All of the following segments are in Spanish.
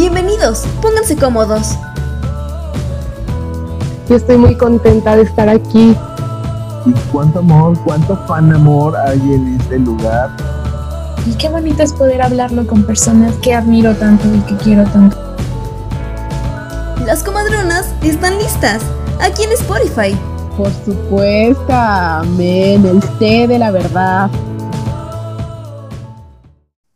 Bienvenidos, pónganse cómodos. Yo estoy muy contenta de estar aquí. Y cuánto amor, cuánto fan amor hay en este lugar. Y qué bonito es poder hablarlo con personas que admiro tanto y que quiero tanto. Las comadronas están listas, aquí en Spotify. Por supuesto, amén, el té de la verdad.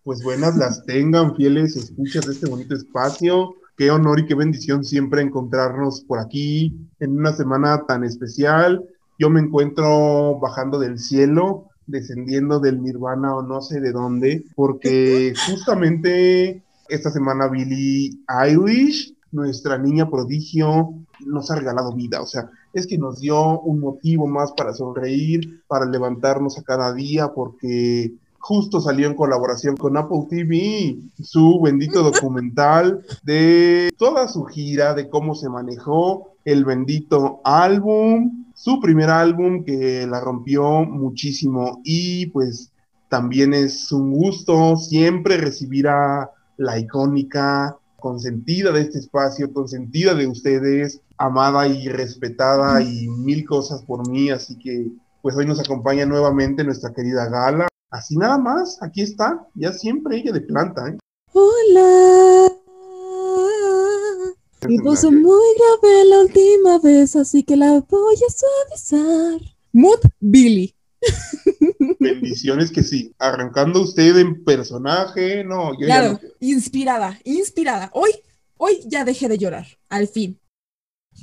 Pues buenas las tengan, fieles escuchas de este bonito espacio. Qué honor y qué bendición siempre encontrarnos por aquí en una semana tan especial. Yo me encuentro bajando del cielo, descendiendo del nirvana o no sé de dónde, porque justamente esta semana Billie Eilish, nuestra niña prodigio, nos ha regalado vida. O sea, es que nos dio un motivo más para sonreír, para levantarnos a cada día, porque justo salió en colaboración con Apple TV su bendito documental de toda su gira, de cómo se manejó el bendito álbum, su primer álbum que la rompió muchísimo y pues también es un gusto siempre recibir a la icónica consentida de este espacio, consentida de ustedes, amada y respetada y mil cosas por mí, así que pues hoy nos acompaña nuevamente nuestra querida Gala. Así nada más, aquí está, ya siempre ella de planta. ¿eh? Hola. Mi voz es muy grave la última vez, así que la voy a suavizar. Mood Billy. Bendiciones que sí. Arrancando usted en personaje, no. Yo claro, ya no... inspirada, inspirada. Hoy, hoy ya dejé de llorar, al fin.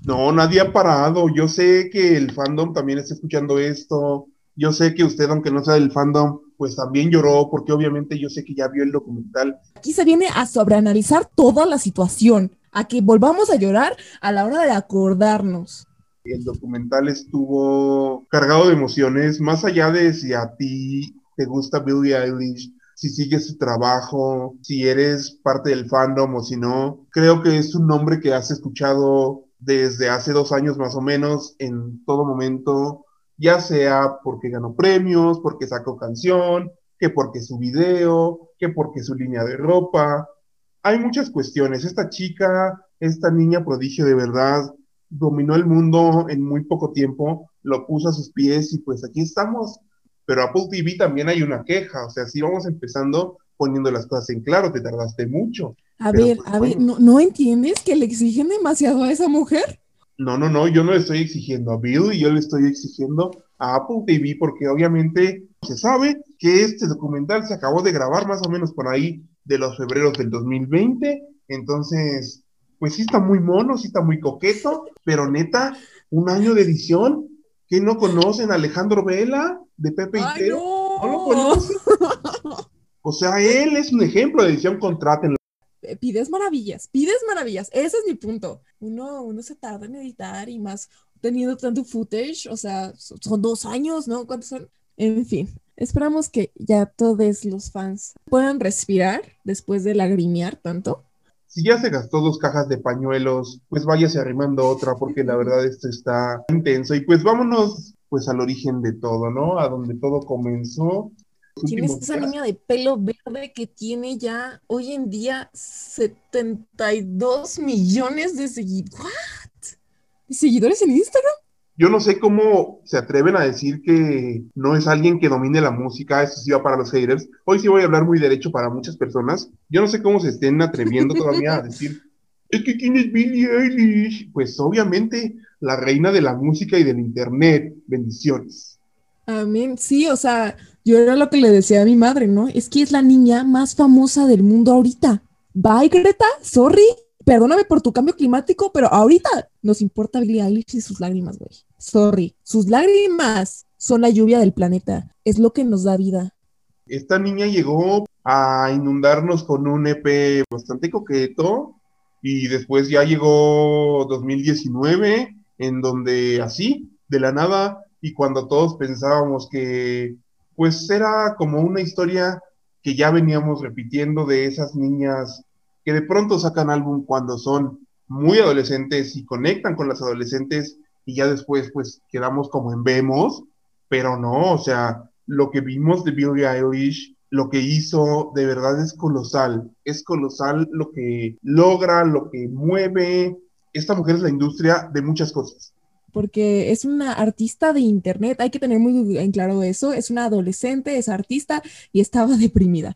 No, nadie ha parado. Yo sé que el fandom también está escuchando esto. Yo sé que usted, aunque no sea del fandom, pues también lloró, porque obviamente yo sé que ya vio el documental. Aquí se viene a sobreanalizar toda la situación, a que volvamos a llorar a la hora de acordarnos. El documental estuvo cargado de emociones, más allá de si a ti te gusta Billie Eilish, si sigues su trabajo, si eres parte del fandom o si no. Creo que es un nombre que has escuchado desde hace dos años más o menos en todo momento ya sea porque ganó premios, porque sacó canción, que porque su video, que porque su línea de ropa. Hay muchas cuestiones. Esta chica, esta niña prodigio de verdad, dominó el mundo en muy poco tiempo, lo puso a sus pies y pues aquí estamos. Pero Apple TV también hay una queja, o sea, si vamos empezando poniendo las cosas en claro, te tardaste mucho. A ver, pues, a bueno. ver, ¿no, ¿no entiendes que le exigen demasiado a esa mujer? No, no, no, yo no le estoy exigiendo a Bill, yo le estoy exigiendo a Apple TV porque obviamente se sabe que este documental se acabó de grabar más o menos por ahí de los febreros del 2020, entonces, pues sí está muy mono, sí está muy coqueto, pero neta, un año de edición, ¿qué no conocen a Alejandro Vela de Pepe y ¡Ay, Teo? no! ¿No lo conocen? O sea, él es un ejemplo de edición, contraten pides maravillas, pides maravillas, ese es mi punto. Uno, uno se tarda en editar y más teniendo tanto footage, o sea, son, son dos años, ¿no? ¿Cuántos son? En fin, esperamos que ya todos los fans puedan respirar después de lagrimear tanto. Si ya se gastó dos cajas de pañuelos, pues váyase arrimando otra, porque la verdad esto está intenso. Y pues vámonos pues al origen de todo, ¿no? A donde todo comenzó. ¿Quién es esa niña de pelo verde que tiene ya hoy en día 72 millones de seguidores? ¿De seguidores en Instagram? Yo no sé cómo se atreven a decir que no es alguien que domine la música, eso sí va para los haters. Hoy sí voy a hablar muy derecho para muchas personas. Yo no sé cómo se estén atreviendo todavía a decir, es que quién es Billie Eilish. Pues obviamente la reina de la música y del internet. Bendiciones. Amén. Sí, o sea, yo era lo que le decía a mi madre, ¿no? Es que es la niña más famosa del mundo ahorita. Bye, Greta, sorry. Perdóname por tu cambio climático, pero ahorita nos importa Billie Eilish y sus lágrimas, güey. Sorry. Sus lágrimas son la lluvia del planeta. Es lo que nos da vida. Esta niña llegó a inundarnos con un EP bastante coqueto y después ya llegó 2019 en donde así, de la nada, y cuando todos pensábamos que pues era como una historia que ya veníamos repitiendo de esas niñas que de pronto sacan álbum cuando son muy adolescentes y conectan con las adolescentes y ya después pues quedamos como en vemos, pero no, o sea, lo que vimos de Billie Eilish lo que hizo de verdad es colosal. Es colosal lo que logra, lo que mueve. Esta mujer es la industria de muchas cosas. Porque es una artista de internet, hay que tener muy en claro eso, es una adolescente, es artista y estaba deprimida.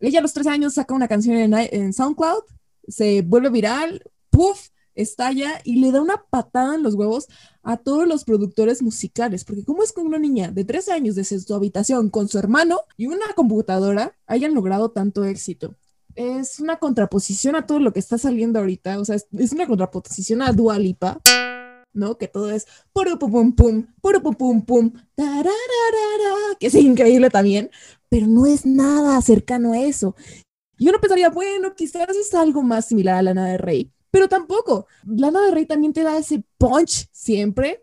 Ella a los 13 años saca una canción en, en SoundCloud, se vuelve viral, puff, estalla y le da una patada en los huevos a todos los productores musicales, porque ¿cómo es que una niña de 13 años desde su habitación con su hermano y una computadora hayan logrado tanto éxito? Es una contraposición a todo lo que está saliendo ahorita, o sea, es, una contraposición a Dua Lipa, ¿no? Que todo es puro pum pum pum, puro pum pum pum, que es increíble también, pero no es nada cercano a eso. Y uno pensaría, bueno, quizás es algo más similar a Lana de Rey, pero tampoco. Lana de Rey también te da ese punch siempre.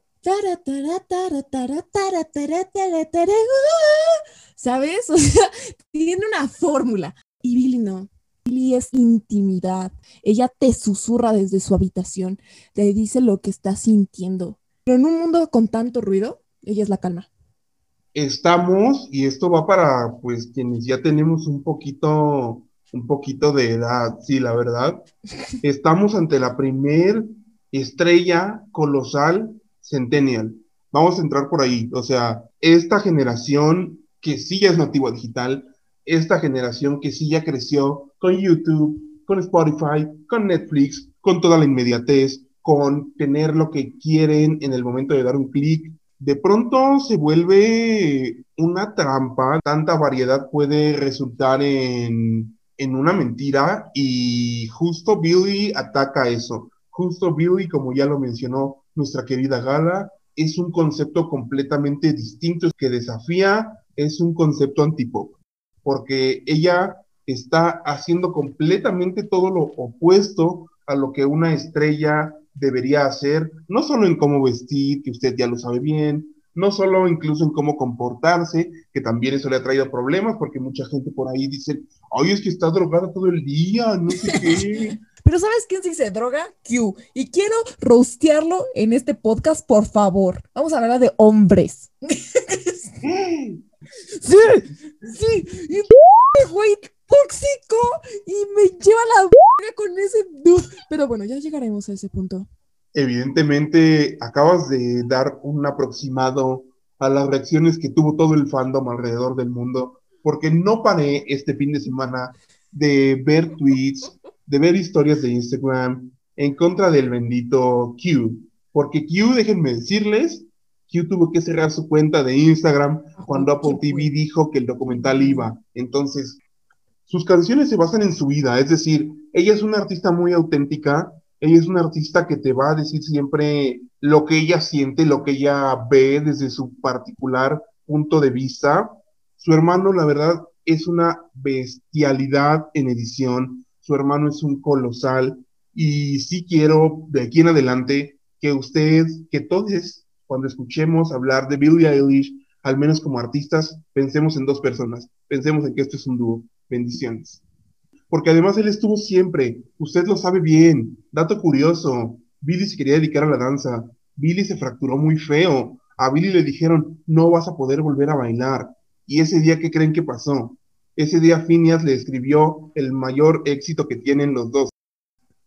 Uh, ¿Sabes? O sea, tiene una fórmula. Y Billy no. Billy es intimidad. Ella te susurra desde su habitación, te dice lo que está sintiendo. Pero en un mundo con tanto ruido, ella es la calma. Estamos, y esto va para pues quienes ya tenemos un poquito, un poquito de edad, sí, la verdad. Estamos ante la primer estrella colosal centennial. Vamos a entrar por ahí. O sea, esta generación que sí ya es nativa digital, esta generación que sí ya creció con YouTube, con Spotify, con Netflix, con toda la inmediatez, con tener lo que quieren en el momento de dar un clic, de pronto se vuelve una trampa, tanta variedad puede resultar en, en una mentira y justo Billy ataca eso. Justo Billy, como ya lo mencionó nuestra querida Gala, es un concepto completamente distinto que desafía, es un concepto antipop, porque ella está haciendo completamente todo lo opuesto a lo que una estrella debería hacer, no solo en cómo vestir, que usted ya lo sabe bien, no solo incluso en cómo comportarse, que también eso le ha traído problemas, porque mucha gente por ahí dice, ay, es que está drogada todo el día, no sé qué. Pero ¿sabes quién sí se droga? Q. Y quiero rostearlo en este podcast, por favor. Vamos a hablar de hombres. sí, sí. Y güey tóxico y me lleva la con ese dude. Pero bueno, ya llegaremos a ese punto. Evidentemente, acabas de dar un aproximado a las reacciones que tuvo todo el fandom alrededor del mundo, porque no paré este fin de semana de ver tweets, de ver historias de Instagram en contra del bendito Q. Porque Q, déjenme decirles, Q tuvo que cerrar su cuenta de Instagram cuando Apple TV dijo que el documental iba. Entonces, sus canciones se basan en su vida, es decir, ella es una artista muy auténtica, ella es una artista que te va a decir siempre lo que ella siente, lo que ella ve desde su particular punto de vista. Su hermano, la verdad, es una bestialidad en edición, su hermano es un colosal y sí quiero de aquí en adelante que ustedes, que todos cuando escuchemos hablar de Billie Eilish, al menos como artistas, pensemos en dos personas, pensemos en que esto es un dúo. Bendiciones. Porque además él estuvo siempre, usted lo sabe bien, dato curioso, Billy se quería dedicar a la danza, Billy se fracturó muy feo, a Billy le dijeron, no vas a poder volver a bailar, y ese día, ¿qué creen que pasó? Ese día Phineas le escribió el mayor éxito que tienen los dos.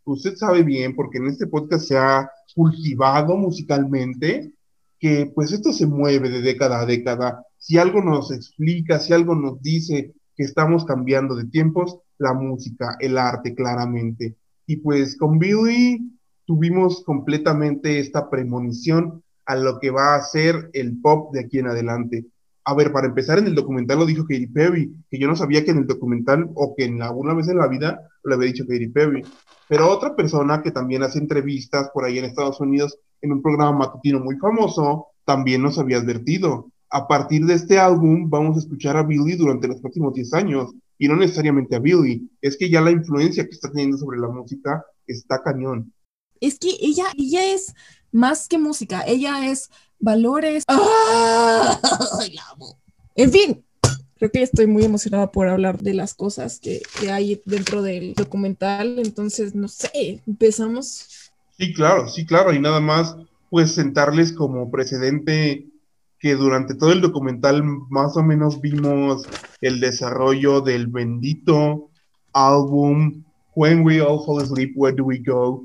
Usted sabe bien, porque en este podcast se ha cultivado musicalmente, que pues esto se mueve de década a década. Si algo nos explica, si algo nos dice que estamos cambiando de tiempos, la música, el arte, claramente. Y pues con Billy tuvimos completamente esta premonición a lo que va a ser el pop de aquí en adelante. A ver, para empezar, en el documental lo dijo Katy Perry, que yo no sabía que en el documental o que en alguna vez en la vida lo había dicho Katy Perry. Pero otra persona que también hace entrevistas por ahí en Estados Unidos en un programa matutino muy famoso, también nos había advertido a partir de este álbum vamos a escuchar a Billy durante los próximos 10 años. Y no necesariamente a Billy, es que ya la influencia que está teniendo sobre la música está cañón. Es que ella, ella es más que música, ella es valores. ¡Ah! En fin, creo que estoy muy emocionada por hablar de las cosas que, que hay dentro del documental. Entonces, no sé, empezamos. Sí, claro, sí, claro. Y nada más, pues sentarles como precedente que durante todo el documental más o menos vimos el desarrollo del bendito álbum When We All Fall Asleep, Where Do We Go?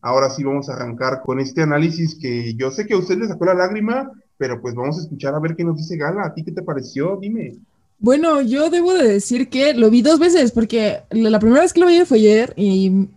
Ahora sí vamos a arrancar con este análisis que yo sé que a usted le sacó la lágrima, pero pues vamos a escuchar a ver qué nos dice Gala. ¿A ti qué te pareció? Dime. Bueno, yo debo de decir que lo vi dos veces porque la primera vez que lo vi fue ayer y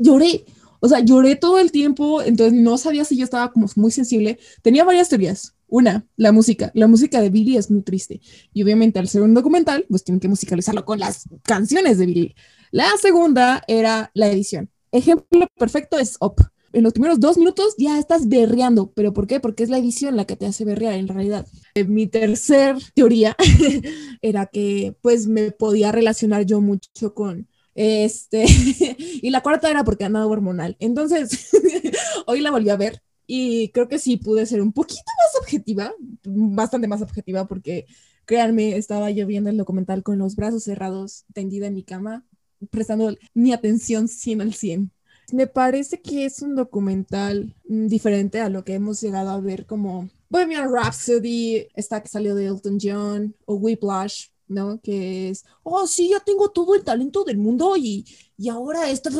lloré. O sea, lloré todo el tiempo, entonces no sabía si yo estaba como muy sensible. Tenía varias teorías. Una, la música. La música de Billy es muy triste. Y obviamente al ser un documental, pues tienen que musicalizarlo con las canciones de Billy. La segunda era la edición. Ejemplo perfecto es Up. En los primeros dos minutos ya estás berreando. ¿Pero por qué? Porque es la edición la que te hace berrear en realidad. Eh, mi tercer teoría era que pues me podía relacionar yo mucho con este y la cuarta era porque andaba hormonal. Entonces, hoy la volví a ver y creo que sí pude ser un poquito más objetiva, bastante más objetiva porque créanme, estaba yo viendo el documental con los brazos cerrados, tendida en mi cama, prestando mi atención 100 al 100. Me parece que es un documental mm, diferente a lo que hemos llegado a ver como Bohemian Rhapsody, esta que salió de Elton John, o Whiplash, ¿no? Que es, oh, sí, yo tengo todo el talento del mundo y, y ahora esto,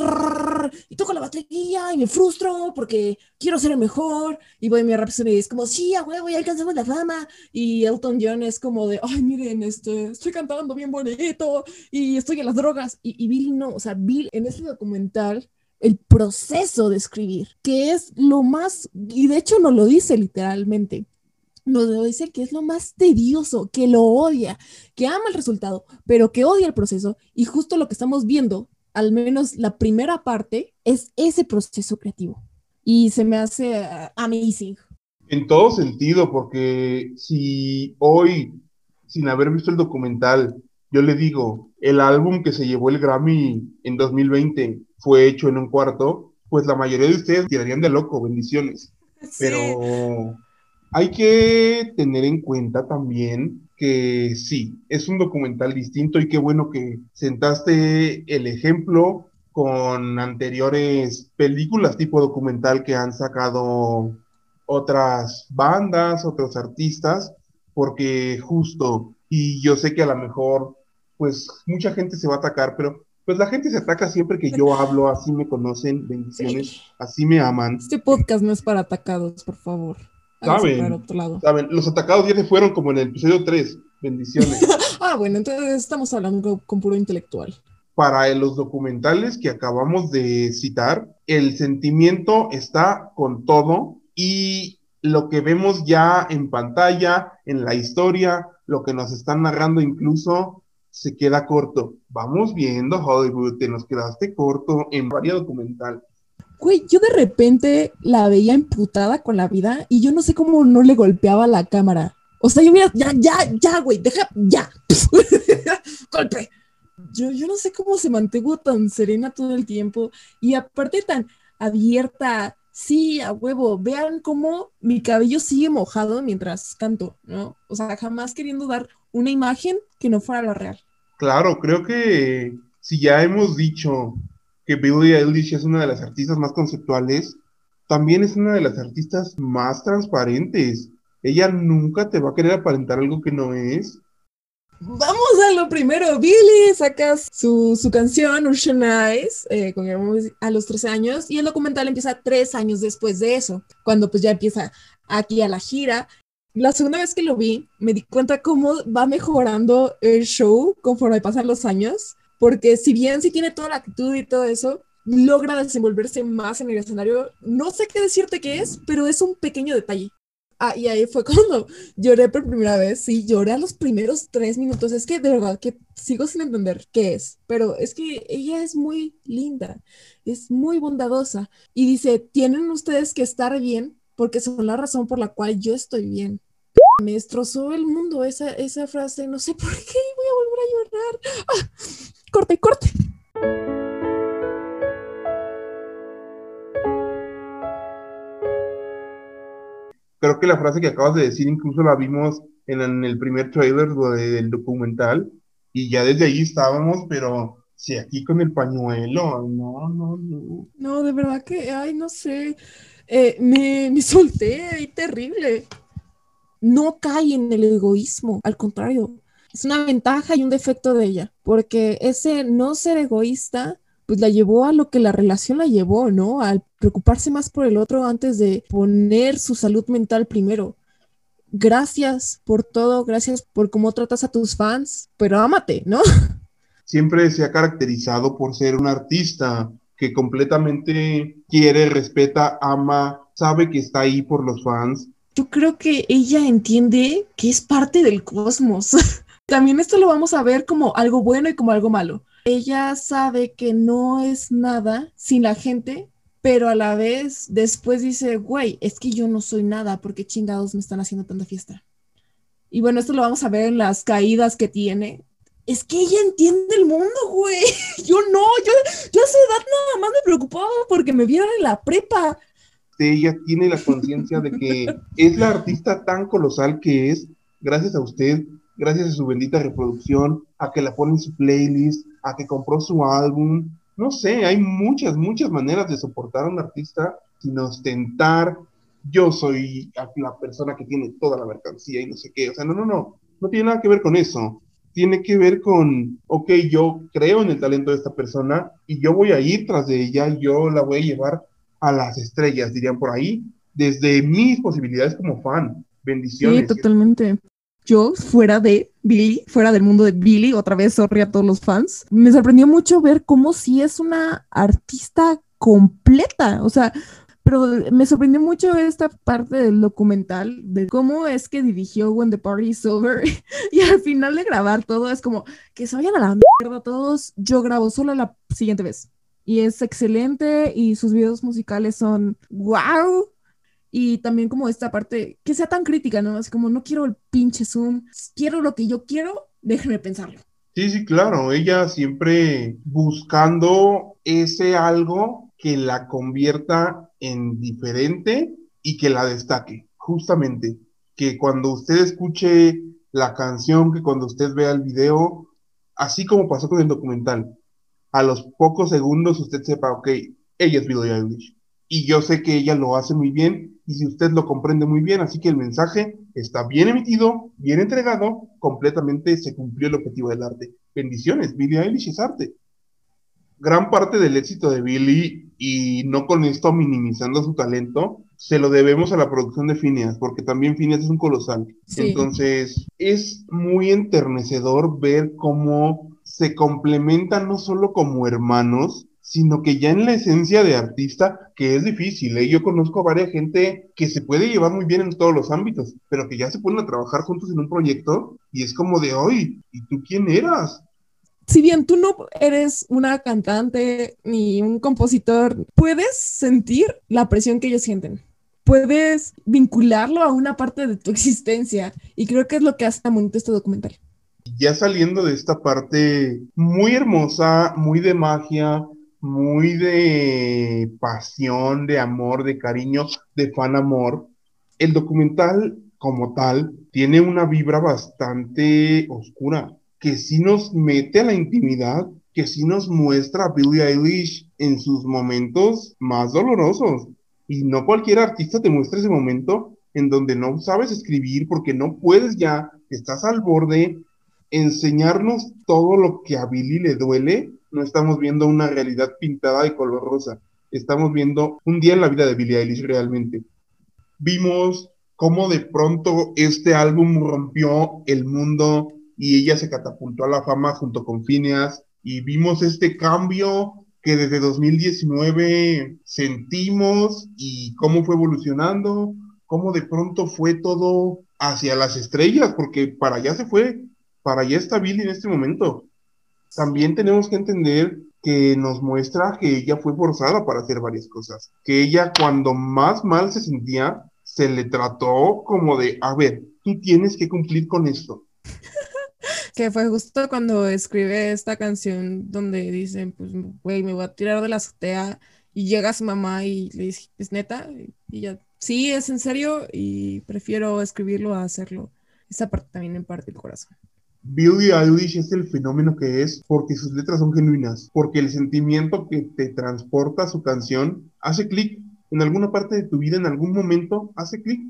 y toco la batería y me frustro porque quiero ser el mejor. Y Bohemian Rhapsody es como, sí, a huevo, ya alcanzamos la fama. Y Elton John es como de, ay, miren, este, estoy cantando bien bonito y estoy en las drogas. Y, y Bill no, o sea, Bill en este documental el proceso de escribir, que es lo más, y de hecho no lo dice literalmente, nos dice que es lo más tedioso, que lo odia, que ama el resultado, pero que odia el proceso, y justo lo que estamos viendo, al menos la primera parte, es ese proceso creativo. Y se me hace uh, amazing. En todo sentido, porque si hoy, sin haber visto el documental, yo le digo, el álbum que se llevó el Grammy en 2020 fue hecho en un cuarto, pues la mayoría de ustedes tirarían de loco, bendiciones. Pero hay que tener en cuenta también que sí, es un documental distinto y qué bueno que sentaste el ejemplo con anteriores películas tipo documental que han sacado otras bandas, otros artistas, porque justo, y yo sé que a lo mejor, pues mucha gente se va a atacar, pero pues la gente se ataca siempre que yo hablo, así me conocen, bendiciones, Sí. así me aman. Este podcast no es para atacados, por favor. Saben. otro lado. Saben, los atacados ya se fueron como en el episodio 3, bendiciones. Ah, bueno, entonces estamos hablando con puro intelectual. Para los documentales que acabamos de citar, el sentimiento está con todo y lo que vemos ya en pantalla, en la historia, lo que nos están narrando incluso, se queda corto. Vamos viendo Hollywood, te nos quedaste corto en varios documental. Güey, yo de repente la veía emputada con la vida y yo no sé cómo no le golpeaba la cámara. O sea, yo hubiera, ya, ya, ya, güey, deja, ya. Golpe. Yo, yo no sé cómo se mantuvo tan serena todo el tiempo y aparte tan abierta. Sí, a huevo. Vean cómo mi cabello sigue mojado mientras canto, ¿no? O sea, jamás queriendo dar una imagen que no fuera la real. Claro, creo que si ya hemos dicho que Billie Eilish es una de las artistas más conceptuales, también es una de las artistas más transparentes. Ella nunca te va a querer aparentar algo que no es. Vamos a lo primero. Billy saca su, su canción, Ocean Eyes, eh, a los 13 años, y el documental empieza tres años después de eso, cuando pues ya empieza aquí a la gira. La segunda vez que lo vi, me di cuenta cómo va mejorando el show conforme pasan los años, porque si bien sí tiene toda la actitud y todo eso, logra desenvolverse más en el escenario. No sé qué decirte qué es, pero es un pequeño detalle. Ah, y ahí fue cuando lloré por primera vez, sí, lloré a los primeros tres minutos. Es que de verdad que sigo sin entender qué es, pero es que ella es muy linda, es muy bondadosa y dice, tienen ustedes que estar bien porque son la razón por la cual yo estoy bien. Me destrozó el mundo esa, esa frase, no sé por qué, voy a volver a llorar. Ah, corte, corte. Creo que la frase que acabas de decir incluso la vimos en, en el primer trailer de- del documental y ya desde ahí estábamos, pero sí, aquí con el pañuelo, no, no, no. No, de verdad que, ay, no sé, eh, me, me solté ahí terrible. no cae en el egoísmo, al contrario, es una ventaja y un defecto de ella, porque ese no ser egoísta pues la llevó a lo que la relación la llevó, ¿no? Al preocuparse más por el otro antes de poner su salud mental primero. Gracias por todo, gracias por cómo tratas a tus fans, pero ámate, ¿no? Siempre se ha caracterizado por ser un artista que completamente quiere, respeta, ama, sabe que está ahí por los fans. Yo creo que ella entiende que es parte del cosmos. También esto lo vamos a ver como algo bueno y como algo malo ella sabe que no es nada sin la gente, pero a la vez después dice, güey, es que yo no soy nada, porque chingados me están haciendo tanta fiesta? Y bueno, esto lo vamos a ver en las caídas que tiene. Es que ella entiende el mundo, güey. Yo no, yo, a esa edad nada más me preocupaba porque me vieron en la prepa. Ella tiene la conciencia de que es la artista tan colosal que es, gracias a usted, gracias a su bendita reproducción, a que la pone en su playlist, a que compró su álbum. No sé, hay muchas, muchas maneras de soportar a un artista sin ostentar. Yo soy la persona que tiene toda la mercancía y no sé qué. O sea, no, no, no. No tiene nada que ver con eso. Tiene que ver con, ok, yo creo en el talento de esta persona y yo voy a ir tras de ella, yo la voy a llevar a las estrellas, dirían por ahí, desde mis posibilidades como fan. Bendiciones. Sí, totalmente yo fuera de Billy, fuera del mundo de Billy, otra vez sorry a todos los fans, me sorprendió mucho ver cómo si es una artista completa, o sea, pero me sorprendió mucho esta parte del documental de cómo es que dirigió When the Party is Over y al final de grabar todo es como que se vayan a la mierda todos, yo grabo solo la siguiente vez. Y es excelente y sus videos musicales son wow y también como esta parte que sea tan crítica, ¿no? Así como no quiero el pinche Zoom, quiero lo que yo quiero, déjenme pensarlo. Sí, sí, claro, ella siempre buscando ese algo que la convierta en diferente y que la destaque, justamente, que cuando usted escuche la canción, que cuando usted vea el video, así como pasó con el documental, a los pocos segundos usted sepa, ok, ella es Billie Eilish. Y yo sé que ella lo hace muy bien y si usted lo comprende muy bien, así que el mensaje está bien emitido, bien entregado, completamente se cumplió el objetivo del arte. Bendiciones, Billie Eilish es arte. Gran parte del éxito de Billie, y no con esto minimizando su talento, se lo debemos a la producción de Phineas, porque también Phineas es un colosal. Entonces, es muy enternecedor ver cómo se complementan no solo como hermanos, sino que ya en la esencia de artista, que es difícil, ¿eh? yo conozco a varias gente que se puede llevar muy bien en todos los ámbitos, pero que ya se ponen a trabajar juntos en un proyecto y es como de hoy, ¿y tú quién eras? Si bien tú no eres una cantante ni un compositor, puedes sentir la presión que ellos sienten. Puedes vincularlo a una parte de tu existencia y creo que es lo que hace tan bonito este documental. Ya saliendo de esta parte muy hermosa, muy de magia, muy de pasión, de amor, de cariño, de fan amor. El documental como tal tiene una vibra bastante oscura, que sí nos mete a la intimidad, que sí nos muestra a Billie Eilish en sus momentos más dolorosos. Y no cualquier artista te muestra ese momento en donde no sabes escribir porque no puedes ya, estás al borde, enseñarnos todo lo que a Billie le duele no estamos viendo una realidad pintada de color rosa. Estamos viendo un día en la vida de Billie Eilish realmente. Vimos cómo de pronto este álbum rompió el mundo y ella se catapultó a la fama junto con Phineas y vimos este cambio que desde 2019 sentimos y cómo fue evolucionando, cómo de pronto fue todo hacia las estrellas, porque para allá se fue, para allá está Billie en este momento también tenemos que entender que nos muestra que ella fue forzada para hacer varias cosas, que ella cuando más mal se sentía, se le trató como de, a ver, tú tienes que cumplir con esto. que fue justo cuando escribe esta canción donde dicen, pues, güey, me voy a tirar de la azotea y llega su mamá y le dice, ¿es neta? Y ya, sí, es en serio y prefiero escribirlo a hacerlo. Esa parte también en parte del corazón. Billie Eilish es el fenómeno que es porque sus letras son genuinas, porque el sentimiento que te transporta su canción hace clic en alguna parte de tu vida, en algún momento hace clic.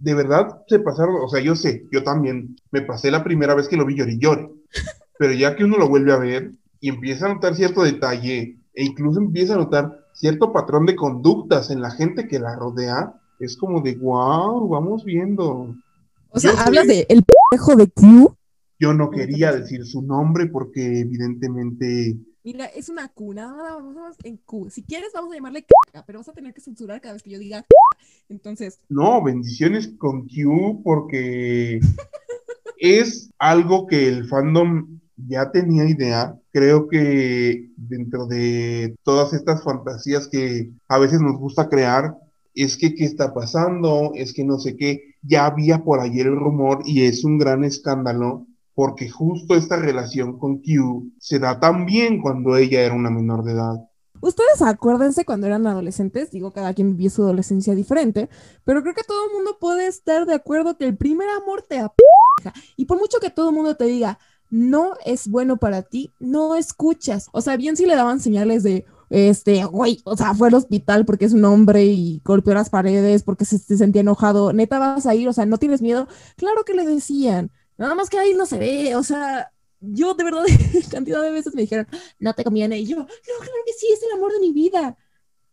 de verdad se pasaron, o sea, yo sé, yo también me pasé la primera vez que lo vi lloré y lloré, pero ya que uno lo vuelve a ver y empieza a notar cierto detalle e incluso empieza a notar cierto patrón de conductas en la gente que la rodea, es como de, wow, vamos viendo. O sea, Yo sé- hablas de el pejo de Q. Yo no quería decir su nombre porque evidentemente Mira, es una Q, nada más vamos en Q. Si quieres, vamos a llamarle caca, pero vas a tener que censurar cada vez que yo diga Entonces, No, bendiciones con Q porque es algo que el fandom ya tenía idea. Creo que dentro de todas estas fantasías que a veces nos gusta crear, es que qué está pasando, es que no sé qué, ya había por ayer el rumor y es un gran escándalo porque justo esta relación con Q se da también cuando ella era una menor de edad. ustedes acuérdense cuando eran adolescentes, digo, cada quien vivió su adolescencia diferente, pero creo que todo el mundo puede estar de acuerdo que el primer amor te apeja. Y por mucho que todo el mundo te diga, no es bueno para ti, no escuchas. O sea, bien si le daban señales de, este, güey, o sea, fue al hospital porque es un hombre y golpeó las paredes porque se, se sentía enojado, neta vas a ir, o sea, no tienes miedo. Claro que le decían, nada más que ahí no se ve, o sea, yo de verdad cantidad de veces me dijeron, no te conviene, y yo, no, claro que sí, es el amor de mi vida.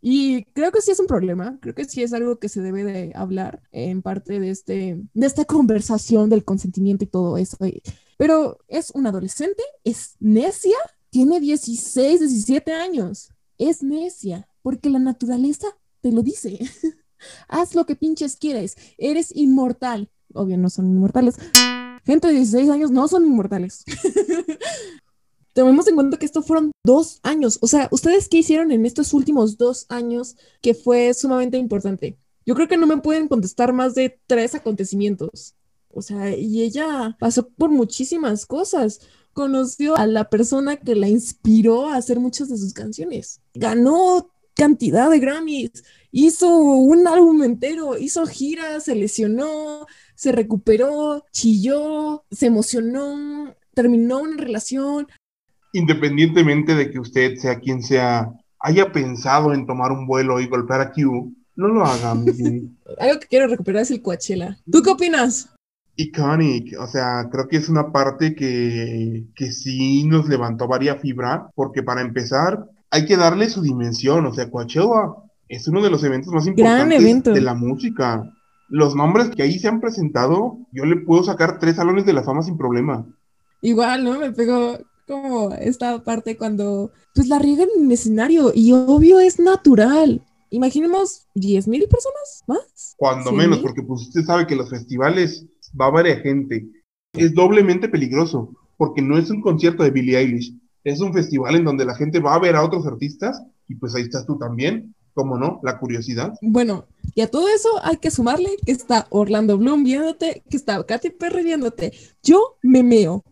Y creo que sí es un problema, creo que sí es algo que se debe de hablar en parte de, este, de esta conversación del consentimiento y todo eso. Pero es un adolescente, es necia, tiene 16, 17 años, es necia, porque la naturaleza te lo dice. Haz lo que pinches quieres, eres inmortal. Obvio, no son inmortales. Gente de 16 años no son inmortales. Tomemos en cuenta que esto fueron dos años. O sea, ¿ustedes qué hicieron en estos últimos dos años que fue sumamente importante? Yo creo que no me pueden contestar más de tres acontecimientos. O sea, y ella pasó por muchísimas cosas. Conoció a la persona que la inspiró a hacer muchas de sus canciones. Ganó cantidad de Grammys. Hizo un álbum entero. Hizo giras, se lesionó, se recuperó, chilló, se emocionó, terminó una relación, independientemente de que usted, sea quien sea, haya pensado en tomar un vuelo y golpear a Q, no lo haga, amigo. Algo que quiero recuperar es el Coachella. ¿Tú qué opinas? Iconic, o sea, creo que es una parte que, que sí nos levantó varia fibra, porque para empezar, hay que darle su dimensión, o sea, Coachella es uno de los eventos más importantes evento. de la música. Los nombres que ahí se han presentado, yo le puedo sacar tres salones de la fama sin problema. Igual, ¿no? Me pegó como esta parte cuando pues la riegan en el escenario y obvio es natural. Imaginemos 10 mil personas más. Cuando ¿Sí? menos, porque pues usted sabe que los festivales va varias gente. Es doblemente peligroso, porque no es un concierto de Billie Eilish, es un festival en donde la gente va a ver a otros artistas y pues ahí estás tú también, ¿cómo no? La curiosidad. Bueno, y a todo eso hay que sumarle que está Orlando Bloom viéndote, que está Katy Perry viéndote. Yo me meo.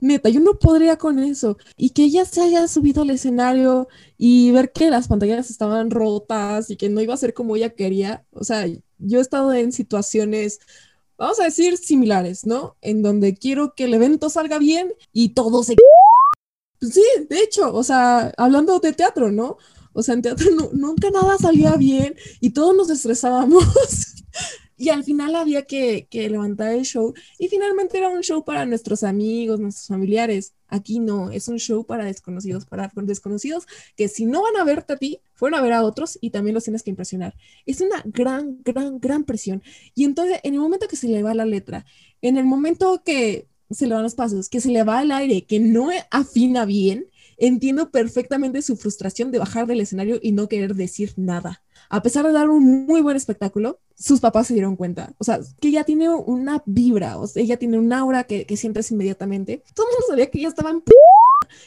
Neta, yo no podría con eso. Y que ella se haya subido al escenario y ver que las pantallas estaban rotas y que no iba a ser como ella quería. O sea, yo he estado en situaciones, vamos a decir, similares, ¿no? En donde quiero que el evento salga bien y todo se... Pues sí, de hecho, o sea, hablando de teatro, ¿no? O sea, en teatro nu- nunca nada salía bien y todos nos estresábamos. y al final había que, que levantar el show. Y finalmente era un show para nuestros amigos, nuestros familiares. Aquí no, es un show para desconocidos, para desconocidos que si no van a verte a ti, fueron a ver a otros y también los tienes que impresionar. Es una gran, gran, gran presión. Y entonces, en el momento que se le va la letra, en el momento que se le van los pasos, que se le va el aire, que no afina bien, entiendo perfectamente su frustración de bajar del escenario y no querer decir nada. A pesar de dar un muy buen espectáculo, sus papás se dieron cuenta. O sea, que ella tiene una vibra, o sea, ella tiene un aura que, que sientes inmediatamente. Todo el mundo sabía que ella estaba en p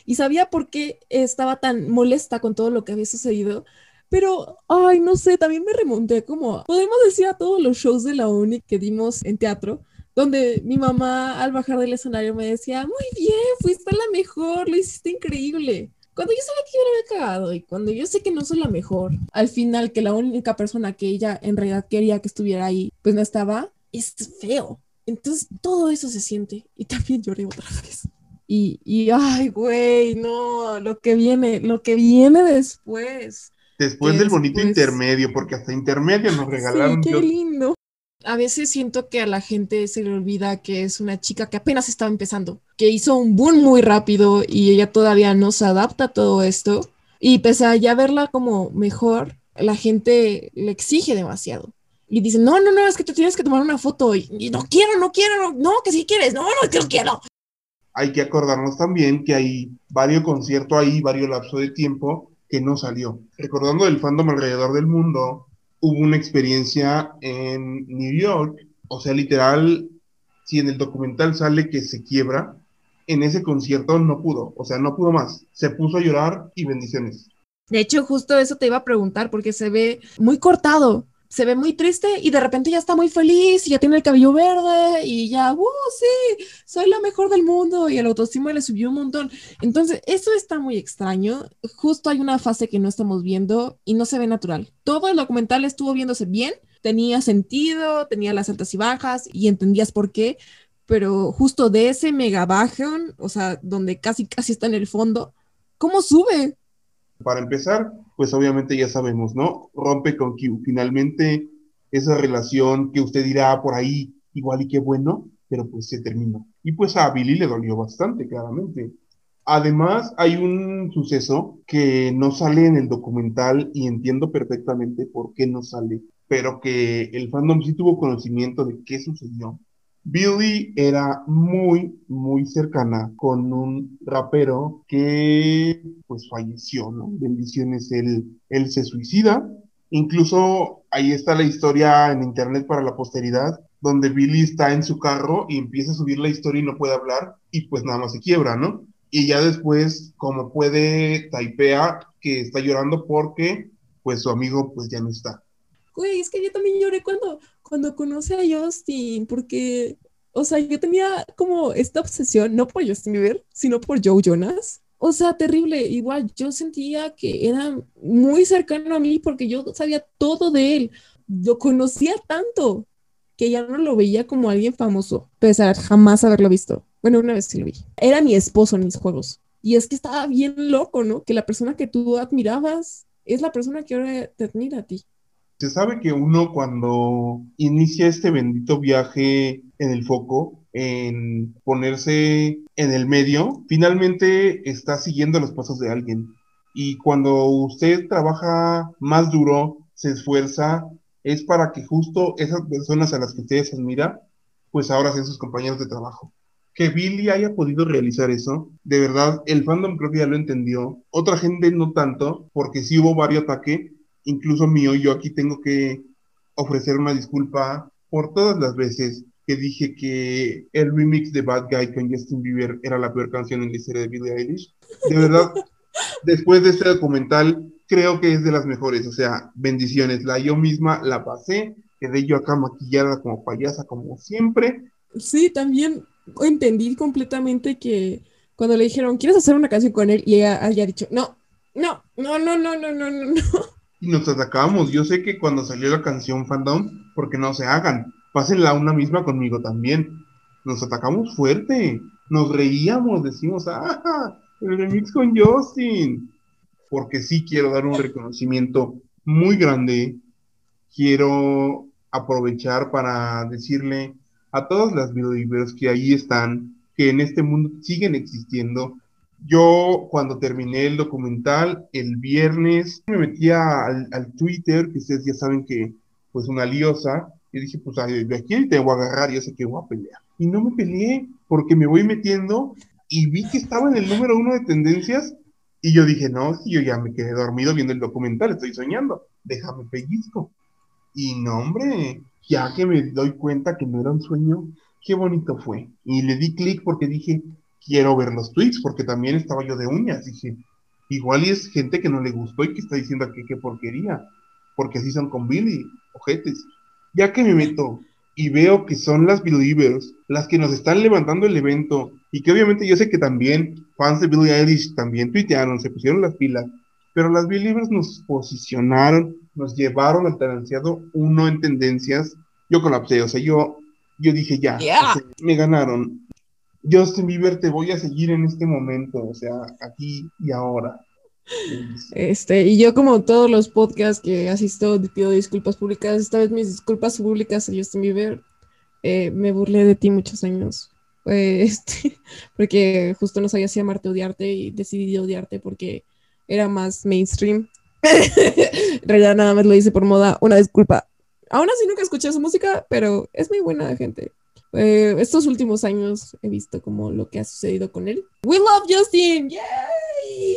y sabía por qué estaba tan molesta con todo lo que había sucedido. Pero, ay, no sé, también me remonté como, podemos decir a todos los shows de la uni que dimos en teatro, donde mi mamá al bajar del escenario me decía, muy bien, fuiste la mejor, lo hiciste increíble. Cuando yo sabía que yo la había cagado y cuando yo sé que no soy la mejor, al final que la única persona que ella en realidad quería que estuviera ahí, pues no estaba, es feo. Entonces todo eso se siente y también lloré otra vez. Y, y ay, güey, no, lo que viene, lo que viene después. Después del bonito Después- intermedio, porque hasta intermedio nos regalaron sí, qué Dios, lindo. A veces siento que a la gente se le olvida que es una chica que apenas estaba empezando, que hizo un boom muy rápido y ella todavía no se adapta a todo esto. Y pese a ya verla como mejor, la gente le exige demasiado. Y dicen, no, no, no, es que tú tienes que tomar una foto. Y, y no quiero, no quiero, no, que si quieres, no, no, que no quiero. Hay que acordarnos también que hay varios conciertos ahí, varios lapsos de tiempo que no salió. Recordando el fandom alrededor del mundo, hubo una experiencia en New York, o sea, literal, si en el documental sale que se quiebra, en ese concierto no pudo, o sea, no pudo más. Se puso a llorar y bendiciones. De hecho, justo eso te iba a preguntar porque se ve muy cortado, se ve muy triste y de repente ya está muy feliz y ya tiene el cabello verde y ya, ¡uh, sí! Soy la mejor del mundo y el autoestima le subió un montón. Entonces, eso está muy extraño. Justo hay una fase que no estamos viendo y no se ve natural. Todo el documental estuvo viéndose bien, tenía sentido, tenía las altas y bajas y entendías por qué, pero justo de ese mega bajón, o sea, donde casi casi está en el fondo, ¿cómo sube? Para empezar, pues obviamente ya sabemos, ¿no? Rompe con Q. Finalmente, esa relación que usted dirá por ahí, igual y qué bueno, pero pues se terminó. Y pues a Billy le dolió bastante, claramente. Además, hay un suceso que no sale en el documental y entiendo perfectamente por qué no sale, pero que el fandom sí tuvo conocimiento de qué sucedió. Billy era muy, muy cercana con un rapero que pues falleció, ¿no? Bendiciones, él, se suicida. Incluso ahí está la historia en internet para la posteridad, donde Billy está en su carro y empieza a subir la historia y no puede hablar y pues nada más se quiebra, ¿no? Y ya después, como puede, taipea que está llorando porque pues su amigo pues ya no está. Güey, es que yo también lloré cuando, cuando conocí a Justin, porque, o sea, yo tenía como esta obsesión, no por Justin Bieber, sino por Joe Jonas. O sea, terrible. Igual yo sentía que era muy cercano a mí porque yo sabía todo de él. Lo conocía tanto que ya no lo veía como alguien famoso, pese a jamás haberlo visto. Bueno, una vez sí lo vi. Era mi esposo en mis juegos. Y es que estaba bien loco, ¿no? Que la persona que tú admirabas es la persona que ahora te admira a ti. Se sabe que uno cuando inicia este bendito viaje en el foco, en ponerse en el medio, finalmente está siguiendo los pasos de alguien. Y cuando usted trabaja más duro, se esfuerza, es para que justo esas personas a las que ustedes admira, pues ahora sean sus compañeros de trabajo. Que Billy haya podido realizar eso, de verdad, el fandom creo que ya lo entendió. Otra gente no tanto, porque sí hubo varios ataques, incluso mío, yo aquí tengo que ofrecer una disculpa por todas las veces que dije que el remix de Bad Guy con Justin Bieber era la peor canción en la historia de Billie Eilish. De verdad, después de este documental, creo que es de las mejores. O sea, bendiciones. La yo misma la pasé, quedé yo acá maquillada como payasa, como siempre. Sí, también entendí completamente que cuando le dijeron, ¿quieres hacer una canción con él? Y ella haya dicho, no, no, no, no, no, no, no, no. Y nos atacamos. Yo sé que cuando salió la canción Fandom, porque no se hagan, pásenla una misma conmigo también. Nos atacamos fuerte, nos reíamos, decimos, ah, el remix con Justin. Porque sí quiero dar un reconocimiento muy grande. Quiero aprovechar para decirle a todas las videojuegos que ahí están, que en este mundo siguen existiendo. Yo cuando terminé el documental el viernes me metía al, al Twitter, que ustedes ya saben que pues una liosa, y dije pues de aquí te voy a agarrar, yo sé que voy a pelear. Y no me peleé porque me voy metiendo y vi que estaba en el número uno de tendencias y yo dije, no, si yo ya me quedé dormido viendo el documental, estoy soñando, déjame pellizco. Y no, hombre, ya que me doy cuenta que no era un sueño, qué bonito fue. Y le di clic porque dije, quiero ver los tweets, porque también estaba yo de uñas. Dije, igual y es gente que no le gustó y que está diciendo que qué porquería, porque así son con Billy, ojetes. Ya que me meto y veo que son las Believers las que nos están levantando el evento, y que obviamente yo sé que también fans de Billie Eilish también tuitearon, se pusieron las pilas, pero las Believers nos posicionaron, nos llevaron al tan uno en tendencias. Yo colapsé, o sea, yo, yo dije ya, Yeah. o sea, me ganaron. Justin Bieber, te voy a seguir en este momento, o sea, aquí y ahora. Este, y yo como todos los podcasts que asisto, pido disculpas públicas. Esta vez mis disculpas públicas a Justin Bieber. Eh, me burlé de ti muchos años. Eh, este, porque justo no sabía si amarte odiarte y decidí odiarte porque era más mainstream. realidad nada más lo hice por moda. Una disculpa. Aún así nunca escuché su música, pero es muy buena gente. Eh, estos últimos años he visto como lo que ha sucedido con él. We love Justin, yay!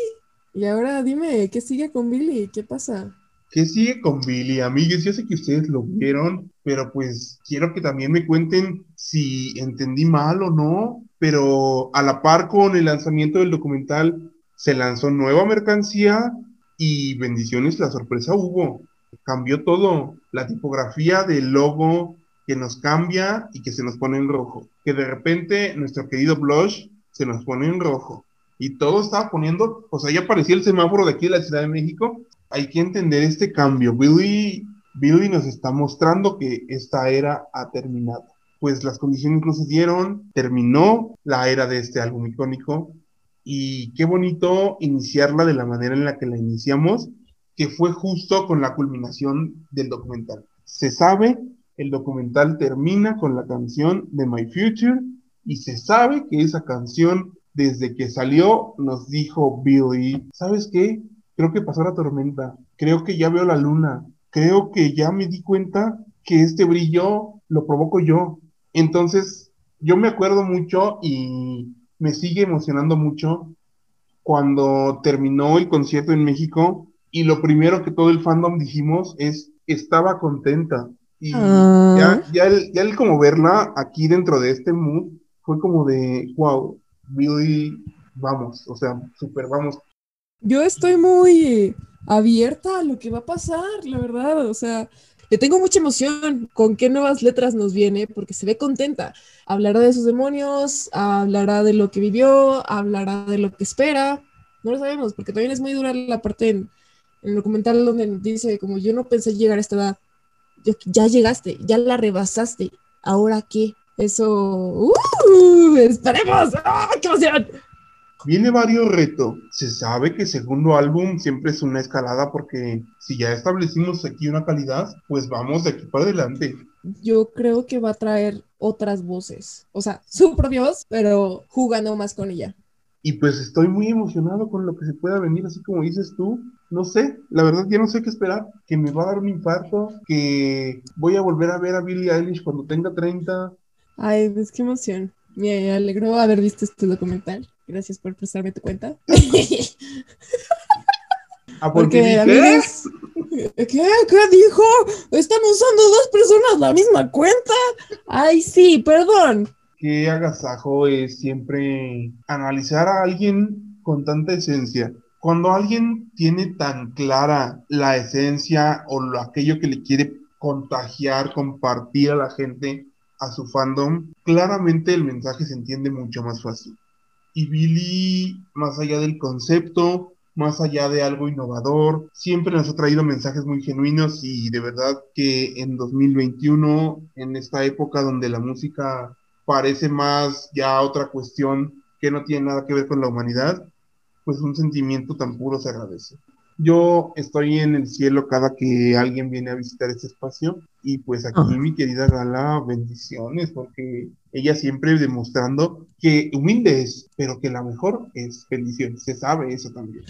Y ahora dime, ¿qué sigue con Billy? ¿Qué pasa? ¿Qué sigue con Billy? Amigos, yo sé que ustedes lo vieron, pero pues quiero que también me cuenten si entendí mal o no, pero a la par con el lanzamiento del documental se lanzó nueva mercancía y bendiciones, la sorpresa hubo. Cambió todo, la tipografía del logo que nos cambia y que se nos pone en rojo. Que de repente nuestro querido Blush se nos pone en rojo. Y todo estaba poniendo, o sea, ya aparecía el semáforo de aquí de la Ciudad de México. Hay que entender este cambio. Billy, Billy nos está mostrando que esta era ha terminado. Pues las condiciones incluso dieron, terminó la era de este álbum icónico. Y qué bonito iniciarla de la manera en la que la iniciamos, que fue justo con la culminación del documental. Se sabe el documental termina con la canción de My Future y se sabe que esa canción desde que salió nos dijo Billy, ¿sabes qué? Creo que pasó la tormenta, creo que ya veo la luna, creo que ya me di cuenta que este brillo lo provoco yo. Entonces, yo me acuerdo mucho y me sigue emocionando mucho cuando terminó el concierto en México y lo primero que todo el fandom dijimos es, estaba contenta, y Ah. ya, ya, el, ya el como verla aquí dentro de este mood fue como de, wow, Billy, vamos, o sea, super vamos. Yo estoy muy abierta a lo que va a pasar, la verdad. O sea, le tengo mucha emoción con qué nuevas letras nos viene, porque se ve contenta. Hablará de sus demonios, hablará de lo que vivió, hablará de lo que espera. No lo sabemos, porque también es muy dura la parte en, en el documental donde dice, como yo no pensé llegar a esta edad. Ya llegaste, ya la rebasaste. ¿Ahora qué? Eso. ¡Uh! ¡Esperemos! ¡Ah, qué emoción! Viene varios retos. Se sabe que segundo álbum siempre es una escalada porque si ya establecimos aquí una calidad, pues vamos de aquí para adelante. yo creo que va a traer otras voces. O sea, su propia voz, pero jugando más con ella. Y pues estoy muy emocionado con lo que se pueda venir, así como dices tú. No sé, la verdad ya no sé qué esperar. Que me va a dar un infarto, que voy a volver a ver a Billie Eilish cuando tenga 30. Ay, pues qué emoción. Me alegró haber visto este documental. Gracias por prestarme tu cuenta. Ah, Porque, dije, amigos, ¿qué? ¿Qué dijo? ¿Están usando dos personas la misma cuenta? Ay, sí, perdón. qué agasajo es siempre analizar a alguien con tanta esencia. Cuando alguien tiene tan clara la esencia o lo, aquello que le quiere contagiar, compartir a la gente, a su fandom, claramente el mensaje se entiende mucho más fácil. Y Billy, más allá del concepto, más allá de algo innovador, siempre nos ha traído mensajes muy genuinos y de verdad que en 2021, en esta época donde la música parece más ya otra cuestión que no tiene nada que ver con la humanidad, pues un sentimiento tan puro se agradece. Yo estoy en el cielo cada que alguien viene a visitar este espacio y pues aquí Ah. mi querida Gala, bendiciones porque ella siempre demostrando que humilde es, pero que la mejor es bendiciones. Se sabe eso también.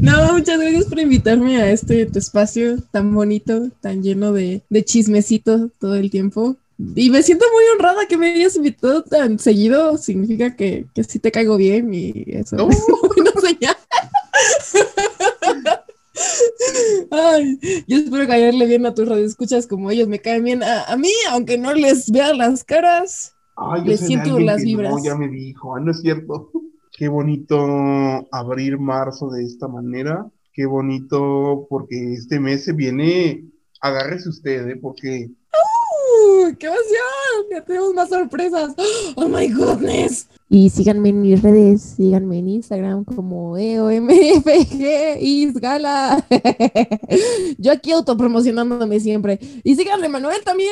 No, muchas gracias por invitarme a este tu espacio tan bonito, tan lleno de, de chismecito todo el tiempo. Y me siento muy honrada que me hayas invitado tan seguido. Significa que, que sí te caigo bien y eso ¡Oh! señal. Ay, yo espero caerle bien a tus radioescuchas como ellos me caen bien a, a mí, aunque no les vea las caras. Ay, Le sé de siento las vibras. No, ya me dijo, ah, no es cierto. Qué bonito abrir marzo de esta manera. Qué bonito porque este mes se viene, agárrese usted, ¿eh? porque ¡Uh, ¡Qué emoción! Ya tenemos más sorpresas. ¡Oh, my goodness! Y síganme en mis redes, síganme en Instagram como EOMFG Isgala. Yo aquí autopromocionándome siempre. Y síganle Manuel también.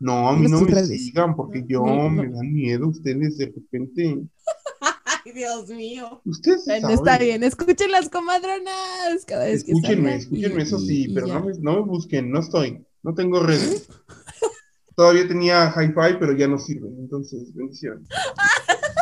no, a mí no me redes. sigan porque yo No, no. me dan miedo ustedes de repente. Ay, Dios mío. Usted sí Bueno, está bien, escuchen las comadronas cada vez que Escúchenme, salgan escúchenme, y- eso sí, y pero no me, no me busquen, no estoy, no tengo redes. Todavía tenía hi-fi, pero ya no sirve, entonces, bendiciones.